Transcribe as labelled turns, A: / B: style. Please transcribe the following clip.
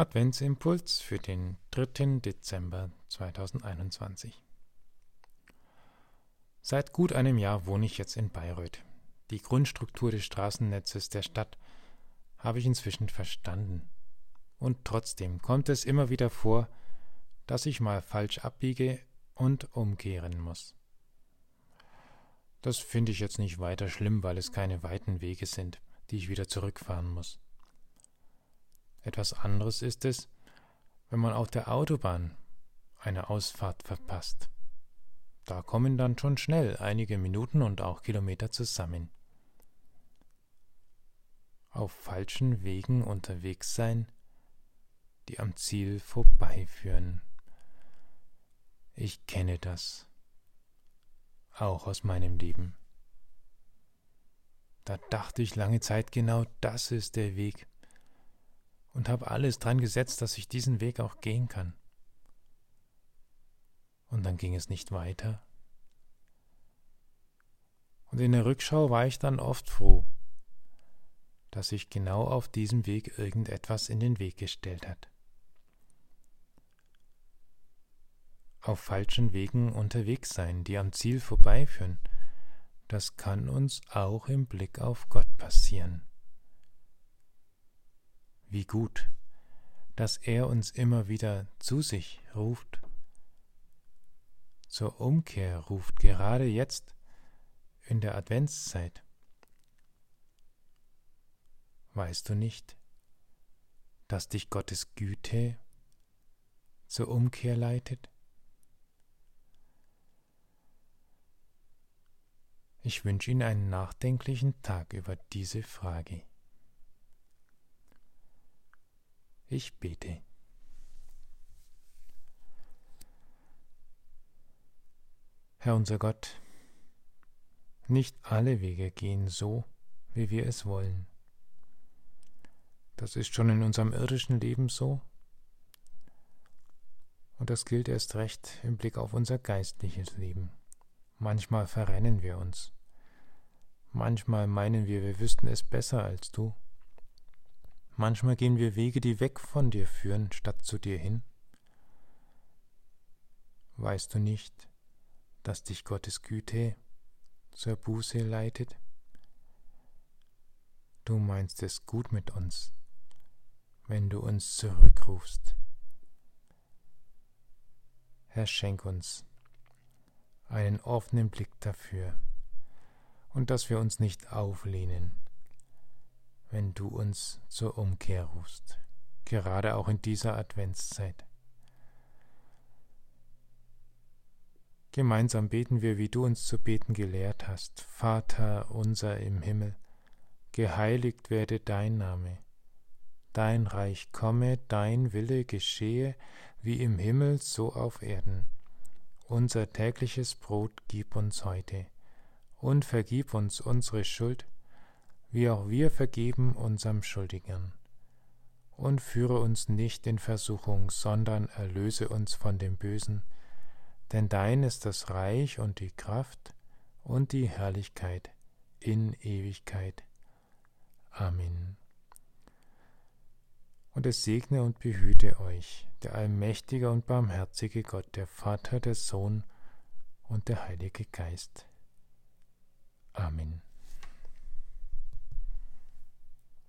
A: Adventsimpuls für den 3. Dezember 2021. Seit gut einem Jahr wohne ich jetzt in Bayreuth. Die Grundstruktur des Straßennetzes der Stadt habe ich inzwischen verstanden. Und trotzdem kommt es immer wieder vor, dass ich mal falsch abbiege und umkehren muss. Das finde ich jetzt nicht weiter schlimm, weil es keine weiten Wege sind, die ich wieder zurückfahren muss. Etwas anderes ist es, wenn man auf der Autobahn eine Ausfahrt verpasst. Da kommen dann schon schnell einige Minuten und auch Kilometer zusammen. Auf falschen Wegen unterwegs sein, die am Ziel vorbeiführen. Ich kenne das, auch aus meinem Leben. Da dachte ich lange Zeit genau, das ist der Weg und habe alles dran gesetzt, dass ich diesen Weg auch gehen kann. Und dann ging es nicht weiter. Und in der Rückschau war ich dann oft froh, dass sich genau auf diesem Weg irgendetwas in den Weg gestellt hat. Auf falschen Wegen unterwegs sein, die am Ziel vorbeiführen, das kann uns auch im Blick auf Gott passieren. Wie gut, dass er uns immer wieder zu sich ruft, zur Umkehr ruft, gerade jetzt in der Adventszeit. Weißt du nicht, dass dich Gottes Güte zur Umkehr leitet? Ich wünsche Ihnen einen nachdenklichen Tag über diese Frage. Ich bete. Herr unser Gott, nicht alle Wege gehen so, wie wir es wollen. Das ist schon in unserem irdischen Leben so. Und das gilt erst recht im Blick auf unser geistliches Leben. Manchmal verrennen wir uns. Manchmal meinen wir, wir wüssten es besser als du. Manchmal gehen wir Wege, die weg von dir führen, statt zu dir hin. Weißt du nicht, dass dich Gottes Güte zur Buße leitet? Du meinst es gut mit uns, wenn du uns zurückrufst. Herr, schenk uns einen offenen Blick dafür und dass wir uns nicht auflehnen wenn du uns zur Umkehr rufst, gerade auch in dieser Adventszeit. Gemeinsam beten wir, wie du uns zu beten gelehrt hast. Vater unser im Himmel, geheiligt werde dein Name. Dein Reich komme, dein Wille geschehe, wie im Himmel so auf Erden. Unser tägliches Brot gib uns heute, und vergib uns unsere Schuld, wie auch wir vergeben unserem Schuldigern. Und führe uns nicht in Versuchung, sondern erlöse uns von dem Bösen, denn dein ist das Reich und die Kraft und die Herrlichkeit in Ewigkeit. Amen. Und es segne und behüte euch, der allmächtige und barmherzige Gott, der Vater, der Sohn und der Heilige Geist. Amen.